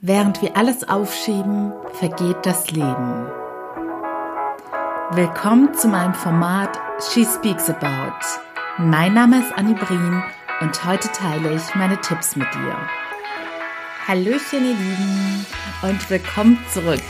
Während wir alles aufschieben, vergeht das Leben. Willkommen zu meinem Format She Speaks About. Mein Name ist Annie Brien und heute teile ich meine Tipps mit dir. Hallöchen ihr Lieben und willkommen zurück.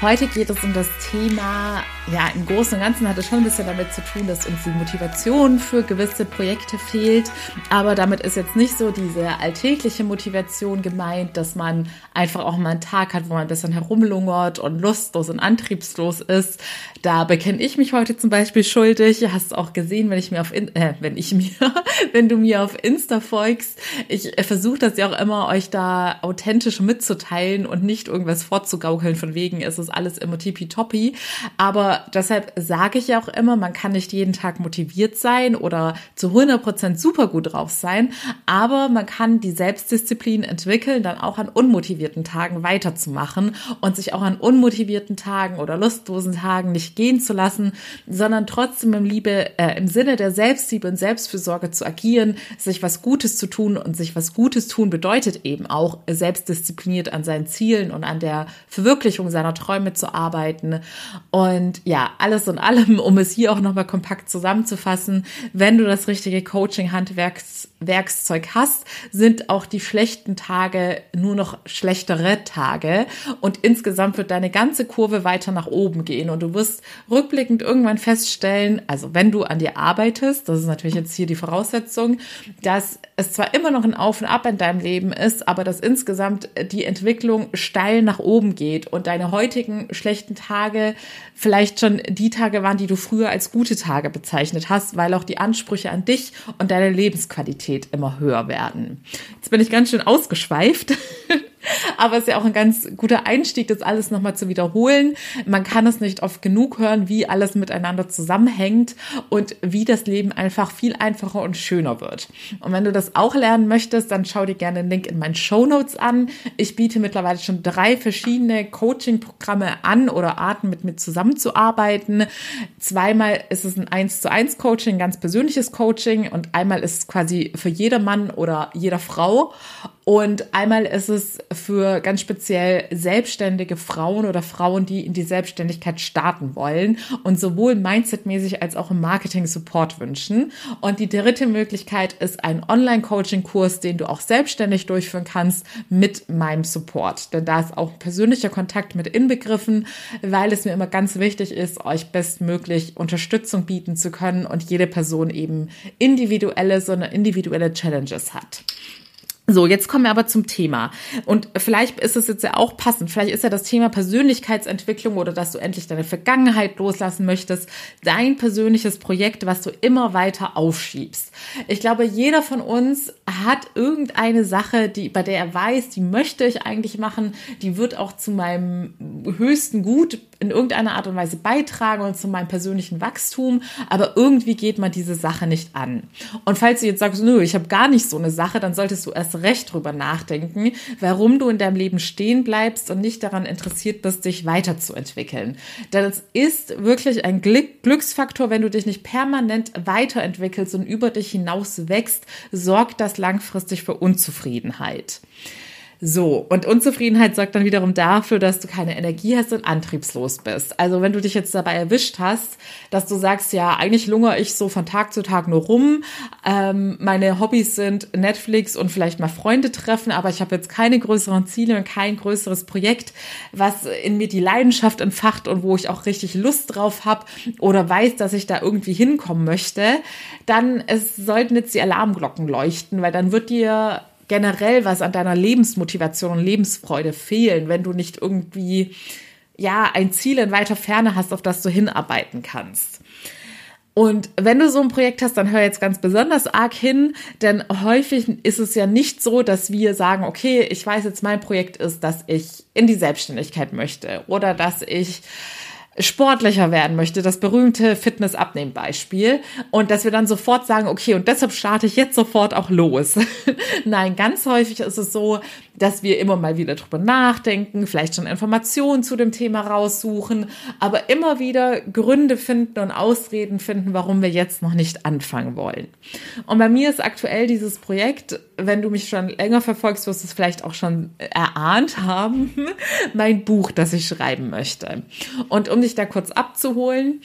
Heute geht es um das Thema, ja, im Großen und Ganzen hat es schon ein bisschen damit zu tun, dass uns die Motivation für gewisse Projekte fehlt. Aber damit ist jetzt nicht so diese alltägliche Motivation gemeint, dass man einfach auch mal einen Tag hat, wo man ein bisschen herumlungert und lustlos und antriebslos ist. Da bekenne ich mich heute zum Beispiel schuldig. Hast auch gesehen, wenn ich mir auf, In äh, wenn ich mir, wenn du mir auf Insta folgst. Ich versuche das ja auch immer, euch da authentisch mitzuteilen und nicht irgendwas vorzugaukeln von wegen, ist es ist alles immer tippitoppi. Aber deshalb sage ich ja auch immer, man kann nicht jeden Tag motiviert sein oder zu 100 Prozent super gut drauf sein, aber man kann die Selbstdisziplin entwickeln, dann auch an unmotivierten Tagen weiterzumachen und sich auch an unmotivierten Tagen oder lustlosen Tagen nicht gehen zu lassen, sondern trotzdem im Liebe, äh, im Sinne der Selbstliebe und Selbstfürsorge zu agieren, sich was Gutes zu tun und sich was Gutes tun bedeutet eben auch selbstdiszipliniert an seinen Zielen und an der Verwirklichung seiner Träume Träume zu arbeiten. Und ja, alles und allem, um es hier auch nochmal kompakt zusammenzufassen, wenn du das richtige Coaching-Handwerkszeug hast, sind auch die schlechten Tage nur noch schlechtere Tage. Und insgesamt wird deine ganze Kurve weiter nach oben gehen. Und du wirst rückblickend irgendwann feststellen, also wenn du an dir arbeitest, das ist natürlich jetzt hier die Voraussetzung, dass es zwar immer noch ein Auf und Ab in deinem Leben ist, aber dass insgesamt die Entwicklung steil nach oben geht und deine heutigen schlechten Tage vielleicht schon die Tage waren, die du früher als gute Tage bezeichnet hast, weil auch die Ansprüche an dich und deine Lebensqualität immer höher werden. Jetzt bin ich ganz schön ausgeschweift. Aber es ist ja auch ein ganz guter Einstieg, das alles nochmal zu wiederholen. Man kann es nicht oft genug hören, wie alles miteinander zusammenhängt und wie das Leben einfach viel einfacher und schöner wird. Und wenn du das auch lernen möchtest, dann schau dir gerne den Link in meinen Show Notes an. Ich biete mittlerweile schon drei verschiedene Coaching-Programme an oder Arten, mit mir zusammenzuarbeiten. Zweimal ist es ein 1 zu 1 Coaching, ganz persönliches Coaching und einmal ist es quasi für jeder Mann oder jeder Frau. Und einmal ist es für ganz speziell selbstständige Frauen oder Frauen, die in die Selbstständigkeit starten wollen und sowohl mindsetmäßig als auch im Marketing Support wünschen. Und die dritte Möglichkeit ist ein Online-Coaching-Kurs, den du auch selbstständig durchführen kannst mit meinem Support. Denn da ist auch persönlicher Kontakt mit inbegriffen, weil es mir immer ganz wichtig ist, euch bestmöglich Unterstützung bieten zu können und jede Person eben individuelle, sondern individuelle Challenges hat. So, jetzt kommen wir aber zum Thema. Und vielleicht ist es jetzt ja auch passend. Vielleicht ist ja das Thema Persönlichkeitsentwicklung oder dass du endlich deine Vergangenheit loslassen möchtest, dein persönliches Projekt, was du immer weiter aufschiebst. Ich glaube, jeder von uns hat irgendeine Sache, die, bei der er weiß, die möchte ich eigentlich machen, die wird auch zu meinem höchsten Gut in irgendeiner Art und Weise beitragen und zu meinem persönlichen Wachstum, aber irgendwie geht man diese Sache nicht an. Und falls du jetzt sagst, nö, ich habe gar nicht so eine Sache, dann solltest du erst recht drüber nachdenken, warum du in deinem Leben stehen bleibst und nicht daran interessiert bist, dich weiterzuentwickeln. Denn es ist wirklich ein Glücksfaktor, wenn du dich nicht permanent weiterentwickelst und über dich hinaus wächst, sorgt das langfristig für Unzufriedenheit. So, und Unzufriedenheit sorgt dann wiederum dafür, dass du keine Energie hast und antriebslos bist. Also wenn du dich jetzt dabei erwischt hast, dass du sagst, ja, eigentlich lungere ich so von Tag zu Tag nur rum, ähm, meine Hobbys sind Netflix und vielleicht mal Freunde treffen, aber ich habe jetzt keine größeren Ziele und kein größeres Projekt, was in mir die Leidenschaft entfacht und wo ich auch richtig Lust drauf habe oder weiß, dass ich da irgendwie hinkommen möchte, dann es sollten jetzt die Alarmglocken leuchten, weil dann wird dir generell was an deiner Lebensmotivation und Lebensfreude fehlen, wenn du nicht irgendwie ja ein Ziel in weiter Ferne hast, auf das du hinarbeiten kannst. Und wenn du so ein Projekt hast, dann hör jetzt ganz besonders arg hin, denn häufig ist es ja nicht so, dass wir sagen, okay, ich weiß jetzt, mein Projekt ist, dass ich in die Selbstständigkeit möchte oder dass ich sportlicher werden möchte, das berühmte Fitness-Abnehmen-Beispiel, und dass wir dann sofort sagen, okay, und deshalb starte ich jetzt sofort auch los. Nein, ganz häufig ist es so, dass wir immer mal wieder drüber nachdenken, vielleicht schon Informationen zu dem Thema raussuchen, aber immer wieder Gründe finden und Ausreden finden, warum wir jetzt noch nicht anfangen wollen. Und bei mir ist aktuell dieses Projekt wenn du mich schon länger verfolgst, wirst du es vielleicht auch schon erahnt haben, mein Buch, das ich schreiben möchte. Und um dich da kurz abzuholen,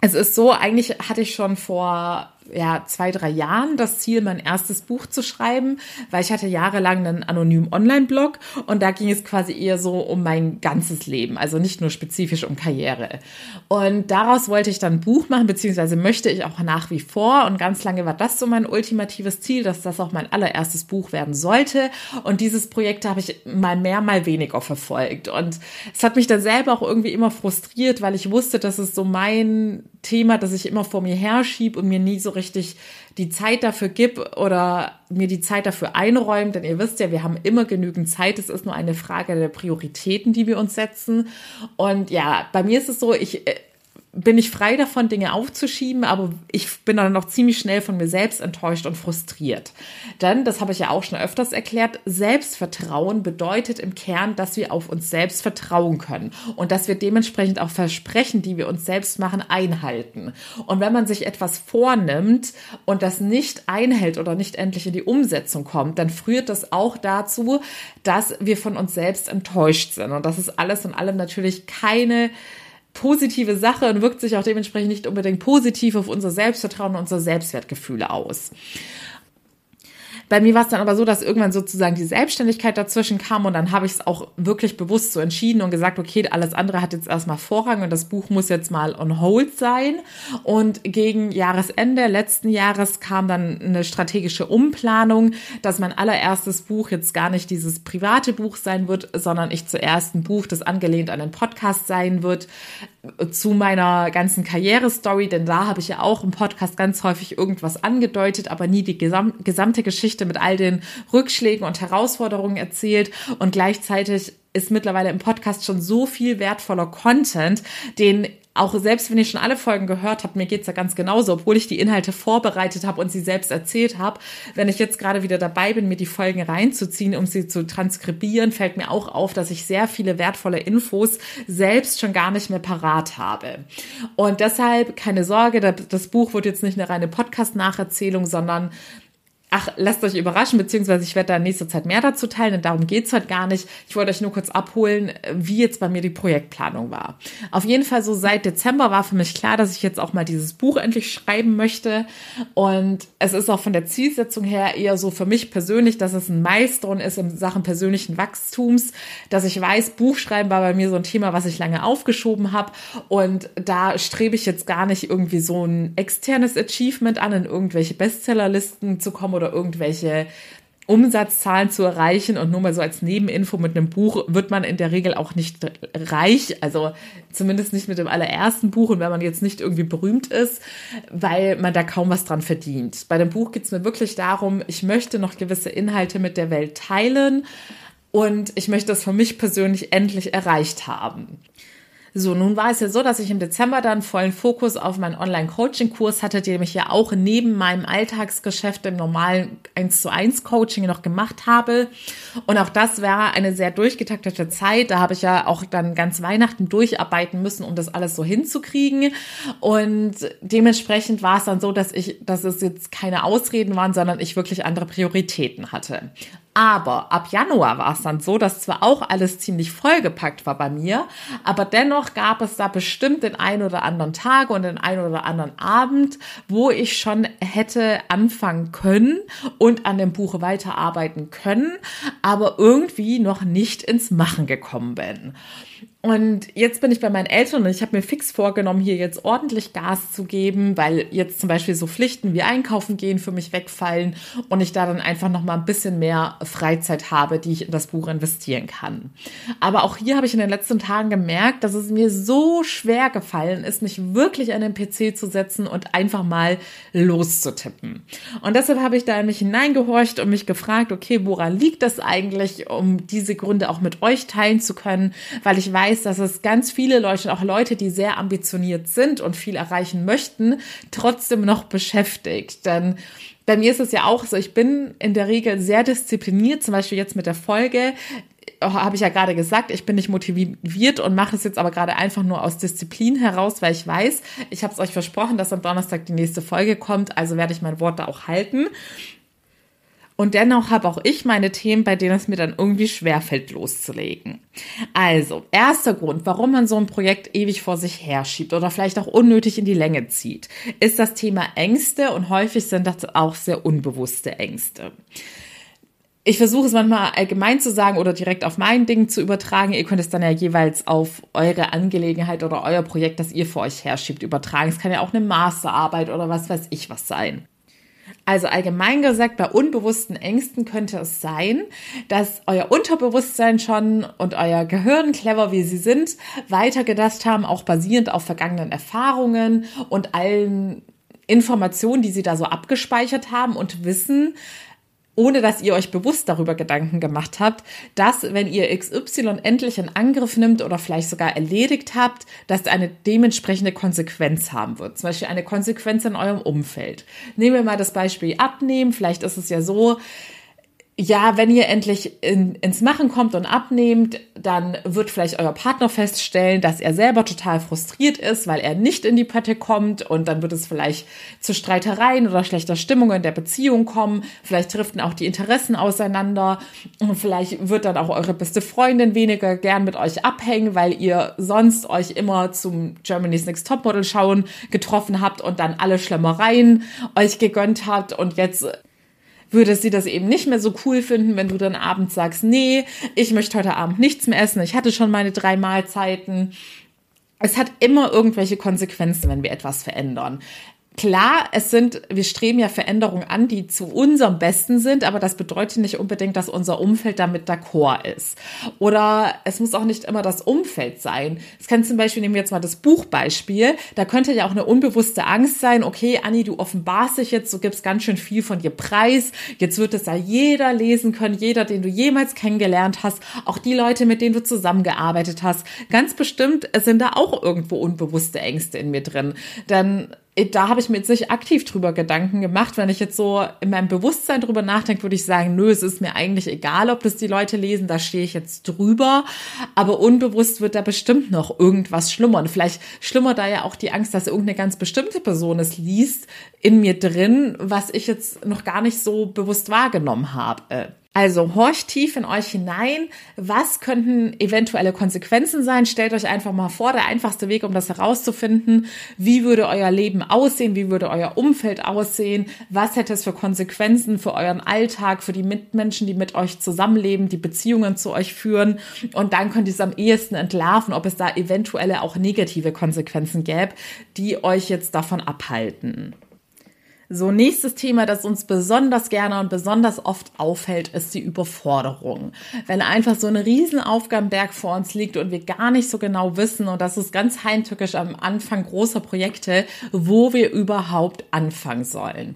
es ist so, eigentlich hatte ich schon vor ja, zwei, drei Jahren das Ziel, mein erstes Buch zu schreiben, weil ich hatte jahrelang einen anonymen Online-Blog und da ging es quasi eher so um mein ganzes Leben, also nicht nur spezifisch um Karriere. Und daraus wollte ich dann ein Buch machen, beziehungsweise möchte ich auch nach wie vor und ganz lange war das so mein ultimatives Ziel, dass das auch mein allererstes Buch werden sollte. Und dieses Projekt habe ich mal mehr, mal weniger verfolgt. Und es hat mich dann selber auch irgendwie immer frustriert, weil ich wusste, dass es so mein Thema, das ich immer vor mir herschiebe und mir nie so richtig die Zeit dafür gib oder mir die Zeit dafür einräumt, denn ihr wisst ja, wir haben immer genügend Zeit. Es ist nur eine Frage der Prioritäten, die wir uns setzen. Und ja, bei mir ist es so, ich äh, bin ich frei davon, Dinge aufzuschieben, aber ich bin dann noch ziemlich schnell von mir selbst enttäuscht und frustriert. Denn, das habe ich ja auch schon öfters erklärt, Selbstvertrauen bedeutet im Kern, dass wir auf uns selbst vertrauen können und dass wir dementsprechend auch Versprechen, die wir uns selbst machen, einhalten. Und wenn man sich etwas vornimmt und das nicht einhält oder nicht endlich in die Umsetzung kommt, dann führt das auch dazu, dass wir von uns selbst enttäuscht sind. Und das ist alles in allem natürlich keine positive Sache und wirkt sich auch dementsprechend nicht unbedingt positiv auf unser Selbstvertrauen und unser Selbstwertgefühle aus. Bei mir war es dann aber so, dass irgendwann sozusagen die Selbstständigkeit dazwischen kam und dann habe ich es auch wirklich bewusst so entschieden und gesagt, okay, alles andere hat jetzt erstmal Vorrang und das Buch muss jetzt mal on hold sein. Und gegen Jahresende letzten Jahres kam dann eine strategische Umplanung, dass mein allererstes Buch jetzt gar nicht dieses private Buch sein wird, sondern ich zuerst ein Buch, das angelehnt an den Podcast sein wird, zu meiner ganzen Karrierestory, denn da habe ich ja auch im Podcast ganz häufig irgendwas angedeutet, aber nie die gesam gesamte Geschichte mit all den Rückschlägen und Herausforderungen erzählt. Und gleichzeitig ist mittlerweile im Podcast schon so viel wertvoller Content, den auch selbst wenn ich schon alle Folgen gehört habe, mir geht's ja ganz genauso, obwohl ich die Inhalte vorbereitet habe und sie selbst erzählt habe. Wenn ich jetzt gerade wieder dabei bin, mir die Folgen reinzuziehen, um sie zu transkribieren, fällt mir auch auf, dass ich sehr viele wertvolle Infos selbst schon gar nicht mehr parat habe. Und deshalb keine Sorge, das Buch wird jetzt nicht eine reine Podcast-Nacherzählung, sondern Ach, lasst euch überraschen, beziehungsweise ich werde da in nächster Zeit mehr dazu teilen, denn darum geht's heute gar nicht. Ich wollte euch nur kurz abholen, wie jetzt bei mir die Projektplanung war. Auf jeden Fall so seit Dezember war für mich klar, dass ich jetzt auch mal dieses Buch endlich schreiben möchte. Und es ist auch von der Zielsetzung her eher so für mich persönlich, dass es ein Milestone ist in Sachen persönlichen Wachstums, dass ich weiß, Buchschreiben war bei mir so ein Thema, was ich lange aufgeschoben habe. Und da strebe ich jetzt gar nicht irgendwie so ein externes Achievement an, in irgendwelche Bestsellerlisten zu kommen oder irgendwelche Umsatzzahlen zu erreichen und nur mal so als Nebeninfo mit einem Buch wird man in der Regel auch nicht reich, also zumindest nicht mit dem allerersten Buch und wenn man jetzt nicht irgendwie berühmt ist, weil man da kaum was dran verdient. Bei dem Buch geht es mir wirklich darum, ich möchte noch gewisse Inhalte mit der Welt teilen und ich möchte das für mich persönlich endlich erreicht haben. So, nun war es ja so, dass ich im Dezember dann vollen Fokus auf meinen Online-Coaching-Kurs hatte, den ich ja auch neben meinem Alltagsgeschäft im normalen 1 zu 1 Coaching noch gemacht habe. Und auch das war eine sehr durchgetaktete Zeit. Da habe ich ja auch dann ganz Weihnachten durcharbeiten müssen, um das alles so hinzukriegen. Und dementsprechend war es dann so, dass ich, dass es jetzt keine Ausreden waren, sondern ich wirklich andere Prioritäten hatte. Aber ab Januar war es dann so, dass zwar auch alles ziemlich vollgepackt war bei mir, aber dennoch gab es da bestimmt den einen oder anderen Tag und den einen oder anderen Abend, wo ich schon hätte anfangen können und an dem Buch weiterarbeiten können, aber irgendwie noch nicht ins Machen gekommen bin. Und jetzt bin ich bei meinen Eltern und ich habe mir fix vorgenommen, hier jetzt ordentlich Gas zu geben, weil jetzt zum Beispiel so Pflichten wie Einkaufen gehen für mich wegfallen und ich da dann einfach noch mal ein bisschen mehr Freizeit habe, die ich in das Buch investieren kann. Aber auch hier habe ich in den letzten Tagen gemerkt, dass es mir so schwer gefallen ist, mich wirklich an den PC zu setzen und einfach mal loszutippen. Und deshalb habe ich da in mich hineingehorcht und mich gefragt, okay, woran liegt das eigentlich, um diese Gründe auch mit euch teilen zu können, weil ich weiß, weiß, dass es ganz viele Leute, auch Leute, die sehr ambitioniert sind und viel erreichen möchten, trotzdem noch beschäftigt. Denn bei mir ist es ja auch so, ich bin in der Regel sehr diszipliniert, zum Beispiel jetzt mit der Folge oh, habe ich ja gerade gesagt, ich bin nicht motiviert und mache es jetzt aber gerade einfach nur aus Disziplin heraus, weil ich weiß, ich habe es euch versprochen, dass am Donnerstag die nächste Folge kommt, also werde ich mein Wort da auch halten. Und dennoch habe auch ich meine Themen, bei denen es mir dann irgendwie schwerfällt, loszulegen. Also, erster Grund, warum man so ein Projekt ewig vor sich herschiebt oder vielleicht auch unnötig in die Länge zieht, ist das Thema Ängste und häufig sind das auch sehr unbewusste Ängste. Ich versuche es manchmal allgemein zu sagen oder direkt auf mein Ding zu übertragen. Ihr könnt es dann ja jeweils auf eure Angelegenheit oder euer Projekt, das ihr vor euch herschiebt, übertragen. Es kann ja auch eine Masterarbeit oder was weiß ich was sein. Also allgemein gesagt, bei unbewussten Ängsten könnte es sein, dass euer Unterbewusstsein schon und euer Gehirn, clever wie sie sind, weitergedacht haben, auch basierend auf vergangenen Erfahrungen und allen Informationen, die sie da so abgespeichert haben und wissen, ohne dass ihr euch bewusst darüber Gedanken gemacht habt, dass wenn ihr XY endlich in Angriff nimmt oder vielleicht sogar erledigt habt, dass eine dementsprechende Konsequenz haben wird. Zum Beispiel eine Konsequenz in eurem Umfeld. Nehmen wir mal das Beispiel abnehmen. Vielleicht ist es ja so, ja, wenn ihr endlich in, ins Machen kommt und abnehmt, dann wird vielleicht euer Partner feststellen, dass er selber total frustriert ist, weil er nicht in die Pötte kommt und dann wird es vielleicht zu Streitereien oder schlechter Stimmung in der Beziehung kommen. Vielleicht driften auch die Interessen auseinander und vielleicht wird dann auch eure beste Freundin weniger gern mit euch abhängen, weil ihr sonst euch immer zum Germany's Next Topmodel schauen getroffen habt und dann alle Schlemmereien euch gegönnt habt und jetzt würde sie das eben nicht mehr so cool finden, wenn du dann abends sagst, nee, ich möchte heute Abend nichts mehr essen, ich hatte schon meine drei Mahlzeiten. Es hat immer irgendwelche Konsequenzen, wenn wir etwas verändern. Klar, es sind, wir streben ja Veränderungen an, die zu unserem Besten sind, aber das bedeutet nicht unbedingt, dass unser Umfeld damit d'accord ist. Oder es muss auch nicht immer das Umfeld sein. Es kann zum Beispiel, nehmen wir jetzt mal das Buchbeispiel, da könnte ja auch eine unbewusste Angst sein, okay, Anni, du offenbarst dich jetzt, du gibst ganz schön viel von dir preis, jetzt wird es ja jeder lesen können, jeder, den du jemals kennengelernt hast, auch die Leute, mit denen du zusammengearbeitet hast. Ganz bestimmt sind da auch irgendwo unbewusste Ängste in mir drin. Denn da habe ich mir jetzt nicht aktiv drüber Gedanken gemacht. Wenn ich jetzt so in meinem Bewusstsein drüber nachdenke, würde ich sagen, nö, es ist mir eigentlich egal, ob das die Leute lesen, da stehe ich jetzt drüber. Aber unbewusst wird da bestimmt noch irgendwas schlummern. Vielleicht schlummert da ja auch die Angst, dass irgendeine ganz bestimmte Person es liest, in mir drin, was ich jetzt noch gar nicht so bewusst wahrgenommen habe. Also horcht tief in euch hinein. Was könnten eventuelle Konsequenzen sein? Stellt euch einfach mal vor, der einfachste Weg, um das herauszufinden. Wie würde euer Leben aussehen? Wie würde euer Umfeld aussehen? Was hätte es für Konsequenzen für euren Alltag, für die Mitmenschen, die mit euch zusammenleben, die Beziehungen zu euch führen? Und dann könnt ihr es am ehesten entlarven, ob es da eventuelle auch negative Konsequenzen gäbe, die euch jetzt davon abhalten. So, nächstes Thema, das uns besonders gerne und besonders oft auffällt, ist die Überforderung. Wenn einfach so ein Riesenaufgabenberg vor uns liegt und wir gar nicht so genau wissen, und das ist ganz heimtückisch am Anfang großer Projekte, wo wir überhaupt anfangen sollen.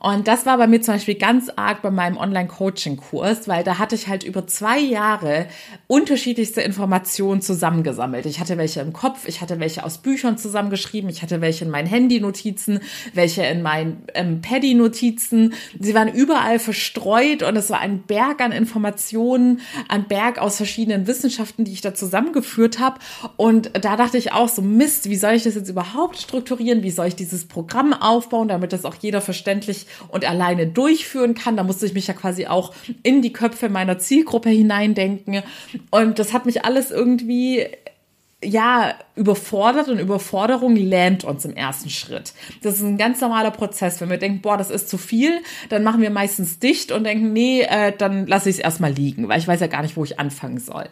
Und das war bei mir zum Beispiel ganz arg bei meinem Online-Coaching-Kurs, weil da hatte ich halt über zwei Jahre unterschiedlichste Informationen zusammengesammelt. Ich hatte welche im Kopf, ich hatte welche aus Büchern zusammengeschrieben, ich hatte welche in meinen Handy-Notizen, welche in meinen ähm, Paddy-Notizen. Sie waren überall verstreut und es war ein Berg an Informationen, ein Berg aus verschiedenen Wissenschaften, die ich da zusammengeführt habe. Und da dachte ich auch so, Mist, wie soll ich das jetzt überhaupt strukturieren? Wie soll ich dieses Programm aufbauen, damit das auch jeder verständlich und alleine durchführen kann? Da musste ich mich ja quasi auch in die Köpfe meiner Zielgruppe hineindenken. Und das hat mich alles irgendwie ja, überfordert und Überforderung lähmt uns im ersten Schritt. Das ist ein ganz normaler Prozess. Wenn wir denken, boah, das ist zu viel, dann machen wir meistens dicht und denken, nee, äh, dann lasse ich es erstmal liegen, weil ich weiß ja gar nicht, wo ich anfangen soll.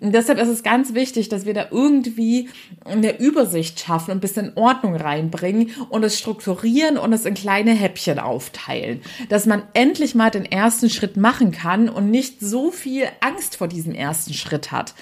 Und deshalb ist es ganz wichtig, dass wir da irgendwie eine Übersicht schaffen und ein bisschen Ordnung reinbringen und es strukturieren und es in kleine Häppchen aufteilen. Dass man endlich mal den ersten Schritt machen kann und nicht so viel Angst vor diesem ersten Schritt hat.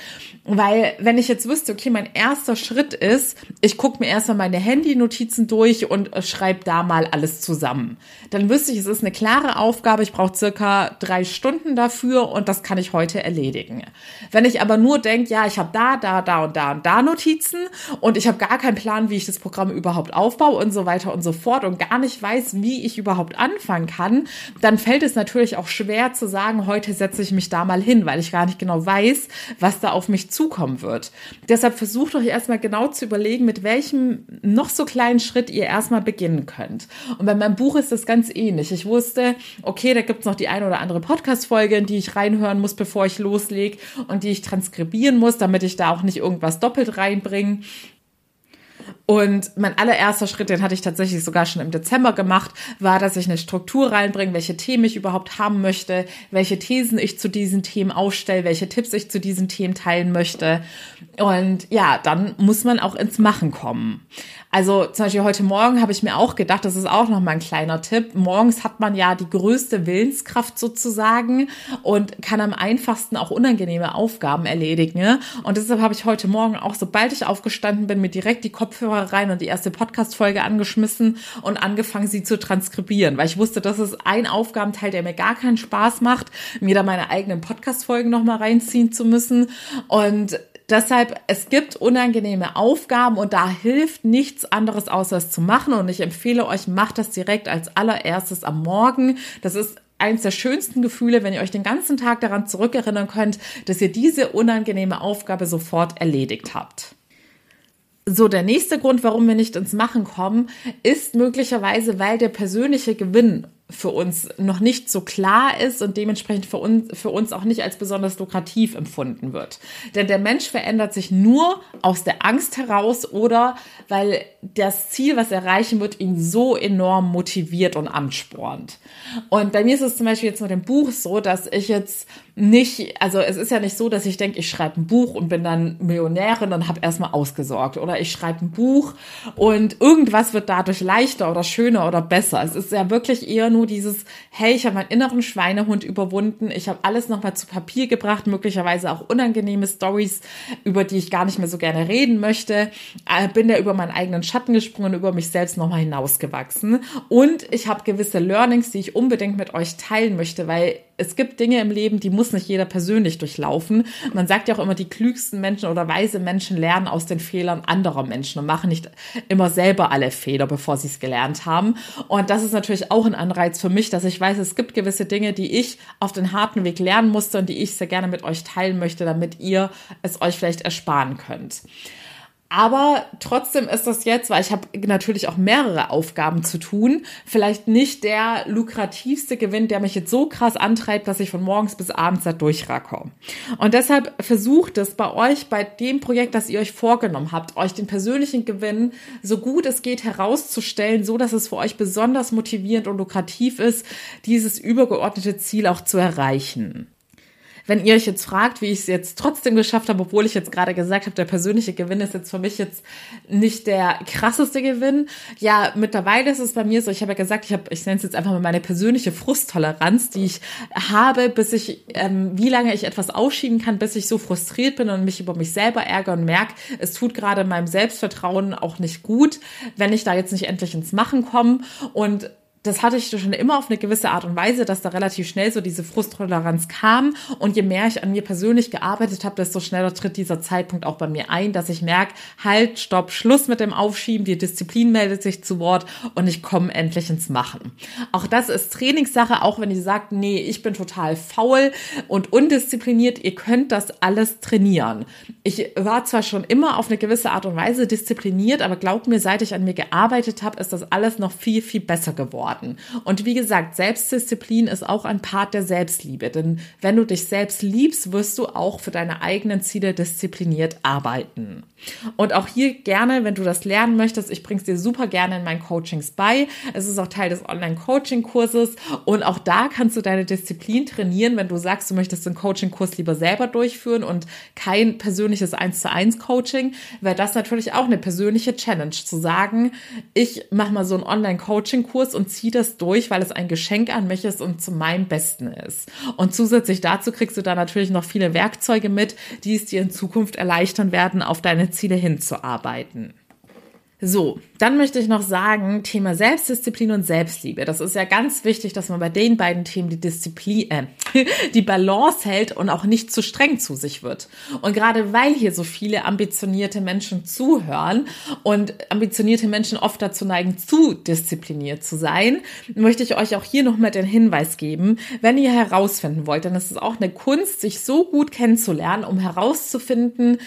Weil wenn ich jetzt wüsste, okay, mein erster Schritt ist, ich gucke mir erstmal meine Handy-Notizen durch und äh, schreibe da mal alles zusammen. Dann wüsste ich, es ist eine klare Aufgabe, ich brauche circa drei Stunden dafür und das kann ich heute erledigen. Wenn ich aber nur denke, ja, ich habe da, da, da und da und da Notizen und ich habe gar keinen Plan, wie ich das Programm überhaupt aufbaue und so weiter und so fort und gar nicht weiß, wie ich überhaupt anfangen kann, dann fällt es natürlich auch schwer zu sagen, heute setze ich mich da mal hin, weil ich gar nicht genau weiß, was da auf mich zukommen wird. Deshalb versucht euch erstmal genau zu überlegen, mit welchem noch so kleinen Schritt ihr erstmal beginnen könnt. Und bei meinem Buch ist das ganz ähnlich. Ich wusste, okay, da gibt's noch die eine oder andere Podcast-Folge, in die ich reinhören muss, bevor ich loslege und die ich transkribieren muss, damit ich da auch nicht irgendwas doppelt reinbringe. Und mein allererster Schritt, den hatte ich tatsächlich sogar schon im Dezember gemacht, war, dass ich eine Struktur reinbringe, welche Themen ich überhaupt haben möchte, welche Thesen ich zu diesen Themen aufstelle, welche Tipps ich zu diesen Themen teilen möchte. Und ja, dann muss man auch ins Machen kommen. Also zum Beispiel heute Morgen habe ich mir auch gedacht, das ist auch noch mal ein kleiner Tipp. Morgens hat man ja die größte Willenskraft sozusagen und kann am einfachsten auch unangenehme Aufgaben erledigen. Und deshalb habe ich heute Morgen auch, sobald ich aufgestanden bin, mir direkt die Kopfhörer rein und die erste Podcast-Folge angeschmissen und angefangen, sie zu transkribieren, weil ich wusste, das ist ein Aufgabenteil, der mir gar keinen Spaß macht, mir da meine eigenen Podcast-Folgen noch mal reinziehen zu müssen. Und Deshalb, es gibt unangenehme Aufgaben und da hilft nichts anderes, außer es zu machen. Und ich empfehle euch, macht das direkt als allererstes am Morgen. Das ist eins der schönsten Gefühle, wenn ihr euch den ganzen Tag daran zurückerinnern könnt, dass ihr diese unangenehme Aufgabe sofort erledigt habt. So, der nächste Grund, warum wir nicht ins Machen kommen, ist möglicherweise, weil der persönliche Gewinn für uns noch nicht so klar ist und dementsprechend für uns, für uns auch nicht als besonders lukrativ empfunden wird. Denn der Mensch verändert sich nur aus der Angst heraus oder weil das Ziel, was erreichen wird, ihn so enorm motiviert und anspornt. Und bei mir ist es zum Beispiel jetzt mit dem Buch so, dass ich jetzt nicht, also es ist ja nicht so, dass ich denke, ich schreibe ein Buch und bin dann Millionärin und habe erstmal ausgesorgt. Oder ich schreibe ein Buch und irgendwas wird dadurch leichter oder schöner oder besser. Es ist ja wirklich eher nur dieses, hey, ich habe meinen inneren Schweinehund überwunden, ich habe alles nochmal zu Papier gebracht, möglicherweise auch unangenehme Stories, über die ich gar nicht mehr so gerne reden möchte. Äh, bin da über meinen eigenen Schatten gesprungen, über mich selbst nochmal hinausgewachsen. Und ich habe gewisse Learnings, die ich unbedingt mit euch teilen möchte, weil es gibt Dinge im Leben, die muss nicht jeder persönlich durchlaufen. Man sagt ja auch immer, die klügsten Menschen oder weise Menschen lernen aus den Fehlern anderer Menschen und machen nicht immer selber alle Fehler, bevor sie es gelernt haben. Und das ist natürlich auch ein Anreiz für mich, dass ich weiß, es gibt gewisse Dinge, die ich auf den harten Weg lernen musste und die ich sehr gerne mit euch teilen möchte, damit ihr es euch vielleicht ersparen könnt. Aber trotzdem ist das jetzt, weil ich habe natürlich auch mehrere Aufgaben zu tun, vielleicht nicht der lukrativste Gewinn, der mich jetzt so krass antreibt, dass ich von morgens bis abends da durchracke. Und deshalb versucht es bei euch, bei dem Projekt, das ihr euch vorgenommen habt, euch den persönlichen Gewinn so gut es geht herauszustellen, so dass es für euch besonders motivierend und lukrativ ist, dieses übergeordnete Ziel auch zu erreichen. Wenn ihr euch jetzt fragt, wie ich es jetzt trotzdem geschafft habe, obwohl ich jetzt gerade gesagt habe, der persönliche Gewinn ist jetzt für mich jetzt nicht der krasseste Gewinn. Ja, mittlerweile ist es bei mir so, ich habe ja gesagt, ich habe, ich nenne es jetzt einfach mal meine persönliche Frusttoleranz, die ich habe, bis ich, ähm, wie lange ich etwas ausschieben kann, bis ich so frustriert bin und mich über mich selber ärgere und merke, es tut gerade meinem Selbstvertrauen auch nicht gut, wenn ich da jetzt nicht endlich ins Machen komme. Und das hatte ich schon immer auf eine gewisse Art und Weise, dass da relativ schnell so diese Frusttoleranz kam. Und je mehr ich an mir persönlich gearbeitet habe, desto schneller tritt dieser Zeitpunkt auch bei mir ein, dass ich merke, halt, stopp, Schluss mit dem Aufschieben, die Disziplin meldet sich zu Wort und ich komme endlich ins Machen. Auch das ist Trainingssache, auch wenn ihr sagt, nee, ich bin total faul und undiszipliniert, ihr könnt das alles trainieren. Ich war zwar schon immer auf eine gewisse Art und Weise diszipliniert, aber glaubt mir, seit ich an mir gearbeitet habe, ist das alles noch viel, viel besser geworden worden. Und wie gesagt, Selbstdisziplin ist auch ein Part der Selbstliebe. Denn wenn du dich selbst liebst, wirst du auch für deine eigenen Ziele diszipliniert arbeiten. Und auch hier gerne, wenn du das lernen möchtest, ich bring's dir super gerne in meinen Coachings bei. Es ist auch Teil des Online-Coaching-Kurses und auch da kannst du deine Disziplin trainieren, wenn du sagst, du möchtest den Coaching-Kurs lieber selber durchführen und kein persönliches 1 zu 1 Coaching, wäre das natürlich auch eine persönliche Challenge zu sagen, ich mache mal so einen Online-Coaching-Kurs und zieh das durch, weil es ein Geschenk an mich ist und zu meinem Besten ist. Und zusätzlich dazu kriegst du da natürlich noch viele Werkzeuge mit, die es dir in Zukunft erleichtern werden, auf deine Ziele hinzuarbeiten. So, dann möchte ich noch sagen, Thema Selbstdisziplin und Selbstliebe. Das ist ja ganz wichtig, dass man bei den beiden Themen die Disziplin, äh, die Balance hält und auch nicht zu streng zu sich wird. Und gerade weil hier so viele ambitionierte Menschen zuhören und ambitionierte Menschen oft dazu neigen, zu diszipliniert zu sein, möchte ich euch auch hier nochmal den Hinweis geben, wenn ihr herausfinden wollt, dann ist es auch eine Kunst, sich so gut kennenzulernen, um herauszufinden,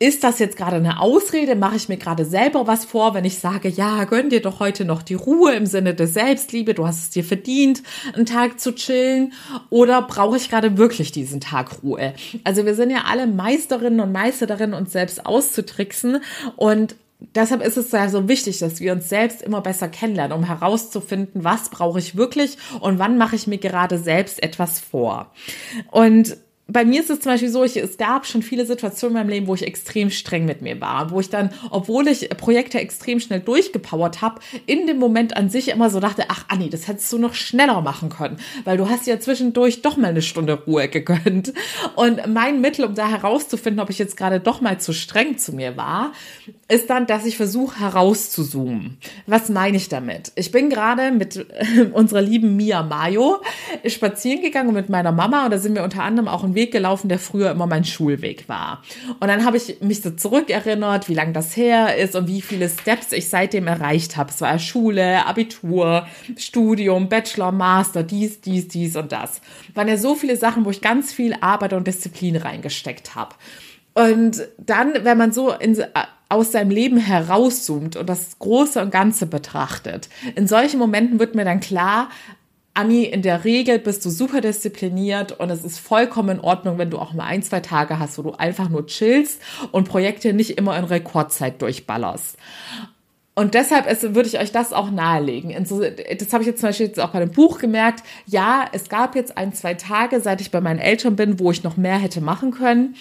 ist das jetzt gerade eine Ausrede? Mache ich mir gerade selber was vor, wenn ich sage, ja, gönn dir doch heute noch die Ruhe im Sinne der Selbstliebe, du hast es dir verdient, einen Tag zu chillen? Oder brauche ich gerade wirklich diesen Tag Ruhe? Also wir sind ja alle Meisterinnen und Meister darin, uns selbst auszutricksen und Deshalb ist es ja so wichtig, dass wir uns selbst immer besser kennenlernen, um herauszufinden, was brauche ich wirklich und wann mache ich mir gerade selbst etwas vor. Und bei mir ist es zum Beispiel so, ich, es gab schon viele Situationen in meinem Leben, wo ich extrem streng mit mir war, wo ich dann, obwohl ich Projekte extrem schnell durchgepowert habe, in dem Moment an sich immer so dachte, ach Anni, das hättest du noch schneller machen können, weil du hast ja zwischendurch doch mal eine Stunde Ruhe gegönnt. Und mein Mittel, um da herauszufinden, ob ich jetzt gerade doch mal zu streng zu mir war, ist dann, dass ich versuche herauszuzoomen. Was meine ich damit? Ich bin gerade mit unserer lieben Mia Mayo spazieren gegangen mit meiner Mama und da sind wir unter anderem auch ein Weg gelaufen, der früher immer mein Schulweg war. Und dann habe ich mich so zurückerinnert, wie lange das her ist und wie viele Steps ich seitdem erreicht habe. Es war Schule, Abitur, Studium, Bachelor, Master, dies, dies, dies und das. Waren ja so viele Sachen, wo ich ganz viel Arbeit und Disziplin reingesteckt habe. Und dann, wenn man so in, aus seinem Leben herauszoomt und das Große und Ganze betrachtet, in solchen Momenten wird mir dann klar, Anni, in der Regel bist du super diszipliniert und es ist vollkommen in Ordnung, wenn du auch mal ein, zwei Tage hast, wo du einfach nur chillst und Projekte nicht immer in Rekordzeit durchballerst. Und deshalb ist, würde ich euch das auch nahelegen. Das habe ich jetzt zum Beispiel jetzt auch bei dem Buch gemerkt. Ja, es gab jetzt ein, zwei Tage, seit ich bei meinen Eltern bin, wo ich noch mehr hätte machen können.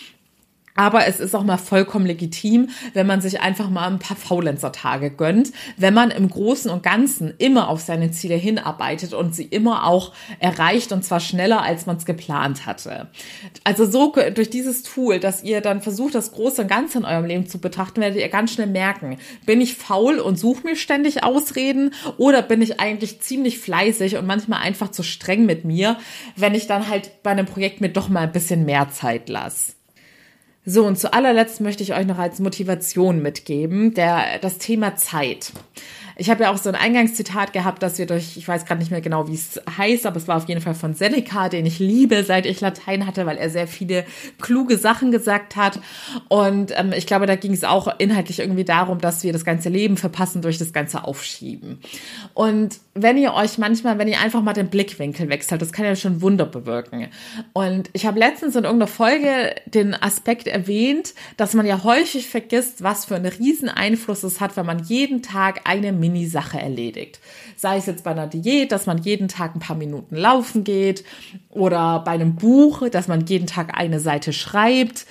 Aber es ist auch mal vollkommen legitim, wenn man sich einfach mal ein paar Faulenzer-Tage gönnt, wenn man im Großen und Ganzen immer auf seine Ziele hinarbeitet und sie immer auch erreicht und zwar schneller, als man es geplant hatte. Also so durch dieses Tool, dass ihr dann versucht, das Große und Ganze in eurem Leben zu betrachten, werdet ihr ganz schnell merken, bin ich faul und suche mir ständig Ausreden oder bin ich eigentlich ziemlich fleißig und manchmal einfach zu streng mit mir, wenn ich dann halt bei einem Projekt mir doch mal ein bisschen mehr Zeit lasse. So, und zu allerletzt möchte ich euch noch als Motivation mitgeben, der, das Thema Zeit. Ich habe ja auch so ein Eingangszitat gehabt, dass wir durch, ich weiß gerade nicht mehr genau, wie es heißt, aber es war auf jeden Fall von Seneca, den ich liebe, seit ich Latein hatte, weil er sehr viele kluge Sachen gesagt hat. Und ähm, ich glaube, da ging es auch inhaltlich irgendwie darum, dass wir das ganze Leben verpassen durch das ganze Aufschieben. Und wenn ihr euch manchmal, wenn ihr einfach mal den Blickwinkel wechselt, das kann ja schon Wunder bewirken. Und ich habe letztens in irgendeiner Folge den Aspekt erwähnt, dass man ja häufig vergisst, was für einen riesen Einfluss es hat, wenn man jeden Tag eine Mini-Sache erledigt. Sei es jetzt bei einer Diät, dass man jeden Tag ein paar Minuten laufen geht oder bei einem Buch, dass man jeden Tag eine Seite schreibt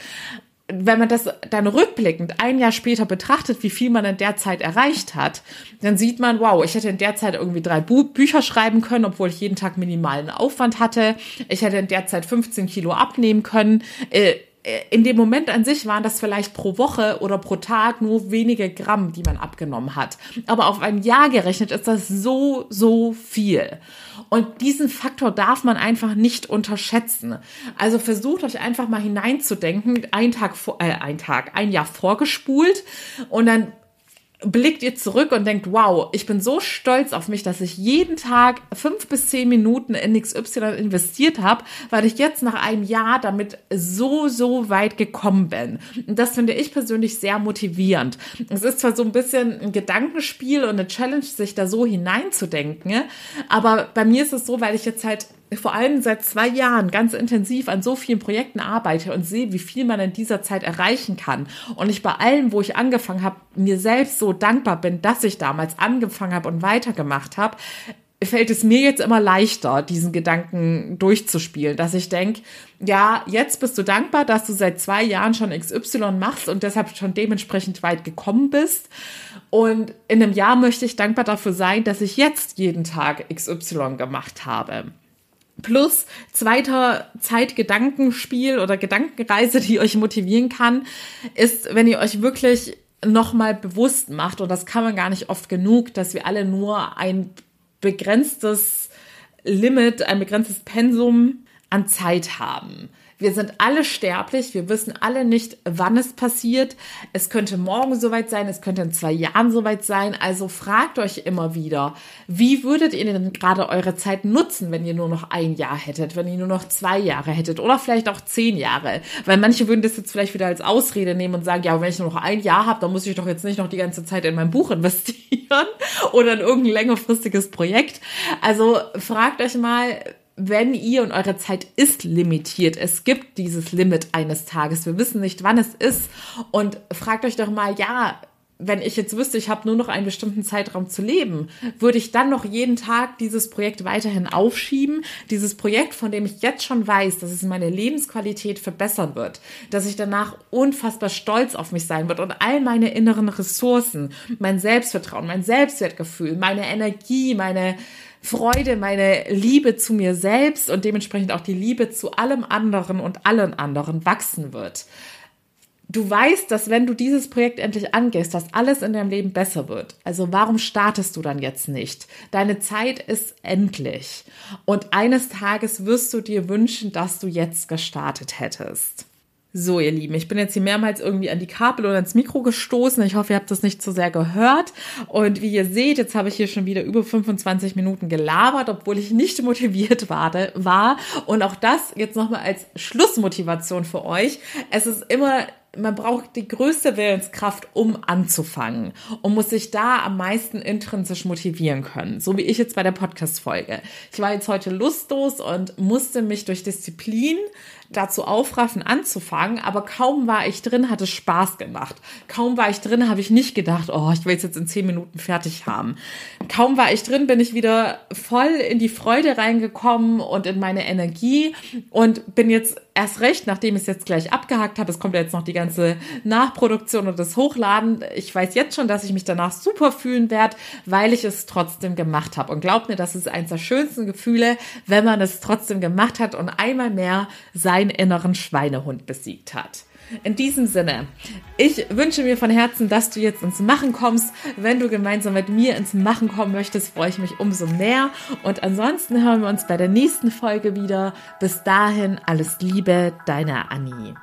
wenn man das dann rückblickend ein Jahr später betrachtet, wie viel man in der Zeit erreicht hat, dann sieht man, wow, ich hätte in der Zeit irgendwie drei Bü Bücher schreiben können, obwohl ich jeden Tag minimalen Aufwand hatte. Ich hätte in der Zeit 15 Kilo abnehmen können. Äh, in dem Moment an sich waren das vielleicht pro Woche oder pro Tag nur wenige Gramm, die man abgenommen hat. Aber auf ein Jahr gerechnet ist das so, so viel. Und diesen Faktor darf man einfach nicht unterschätzen. Also versucht euch einfach mal hineinzudenken, ein Tag vor, äh, ein Tag, ein Jahr vorgespult und dann blickt ihr zurück und denkt, wow, ich bin so stolz auf mich, dass ich jeden Tag fünf bis zehn Minuten in XY investiert habe, weil ich jetzt nach einem Jahr damit so, so weit gekommen bin. Und das finde ich persönlich sehr motivierend. Es ist zwar so ein bisschen ein Gedankenspiel und eine Challenge, sich da so hineinzudenken, aber bei mir ist es so, weil ich jetzt halt vor allem seit zwei Jahren ganz intensiv an so vielen Projekten arbeite und sehe, wie viel man in dieser Zeit erreichen kann. Und ich bei allem, wo ich angefangen habe, mir selbst so dankbar bin, dass ich damals angefangen habe und weitergemacht habe, fällt es mir jetzt immer leichter, diesen Gedanken durchzuspielen, dass ich denke, ja, jetzt bist du dankbar, dass du seit zwei Jahren schon XY machst und deshalb schon dementsprechend weit gekommen bist. Und in einem Jahr möchte ich dankbar dafür sein, dass ich jetzt jeden Tag XY gemacht habe. Plus zweiter Zeitgedankenspiel oder Gedankenreise, die euch motivieren kann, ist, wenn ihr euch wirklich nochmal bewusst macht, und das kann man gar nicht oft genug, dass wir alle nur ein begrenztes Limit, ein begrenztes Pensum an Zeit haben. Wir sind alle sterblich, wir wissen alle nicht, wann es passiert. Es könnte morgen soweit sein, es könnte in zwei Jahren soweit sein. Also fragt euch immer wieder, wie würdet ihr denn gerade eure Zeit nutzen, wenn ihr nur noch ein Jahr hättet, wenn ihr nur noch zwei Jahre hättet oder vielleicht auch zehn Jahre? Weil manche würden das jetzt vielleicht wieder als Ausrede nehmen und sagen, ja, wenn ich nur noch ein Jahr habe, dann muss ich doch jetzt nicht noch die ganze Zeit in mein Buch investieren oder in irgendein längerfristiges Projekt. Also fragt euch mal, wenn ihr und eure Zeit ist limitiert, es gibt dieses Limit eines Tages, wir wissen nicht, wann es ist und fragt euch doch mal, ja, wenn ich jetzt wüsste, ich habe nur noch einen bestimmten Zeitraum zu leben, würde ich dann noch jeden Tag dieses Projekt weiterhin aufschieben? Dieses Projekt, von dem ich jetzt schon weiß, dass es meine Lebensqualität verbessern wird, dass ich danach unfassbar stolz auf mich sein wird und all meine inneren Ressourcen, mein Selbstvertrauen, mein Selbstwertgefühl, meine Energie, meine Freude, meine Liebe zu mir selbst und dementsprechend auch die Liebe zu allem anderen und allen anderen wachsen wird. Du weißt, dass wenn du dieses Projekt endlich angehst, dass alles in deinem Leben besser wird. Also warum startest du dann jetzt nicht? Deine Zeit ist endlich. Und eines Tages wirst du dir wünschen, dass du jetzt gestartet hättest. So, ihr Lieben, ich bin jetzt hier mehrmals irgendwie an die Kabel oder ans Mikro gestoßen. Ich hoffe, ihr habt das nicht so sehr gehört. Und wie ihr seht, jetzt habe ich hier schon wieder über 25 Minuten gelabert, obwohl ich nicht motiviert war. Und auch das jetzt nochmal als Schlussmotivation für euch. Es ist immer man braucht die größte Willenskraft, um anzufangen und muss sich da am meisten intrinsisch motivieren können. So wie ich jetzt bei der Podcast-Folge. Ich war jetzt heute lustlos und musste mich durch Disziplin dazu aufraffen, anzufangen, aber kaum war ich drin, hat es Spaß gemacht. Kaum war ich drin, habe ich nicht gedacht, oh, ich will es jetzt in zehn Minuten fertig haben. Kaum war ich drin, bin ich wieder voll in die Freude reingekommen und in meine Energie und bin jetzt erst recht, nachdem ich es jetzt gleich abgehakt habe, es kommt ja jetzt noch die ganze Nachproduktion und das Hochladen. Ich weiß jetzt schon, dass ich mich danach super fühlen werde, weil ich es trotzdem gemacht habe. Und glaubt mir, das ist eines der schönsten Gefühle, wenn man es trotzdem gemacht hat und einmal mehr seinen inneren Schweinehund besiegt hat. In diesem Sinne, ich wünsche mir von Herzen, dass du jetzt ins Machen kommst. Wenn du gemeinsam mit mir ins Machen kommen möchtest, freue ich mich umso mehr. Und ansonsten hören wir uns bei der nächsten Folge wieder. Bis dahin, alles Liebe, deine Annie.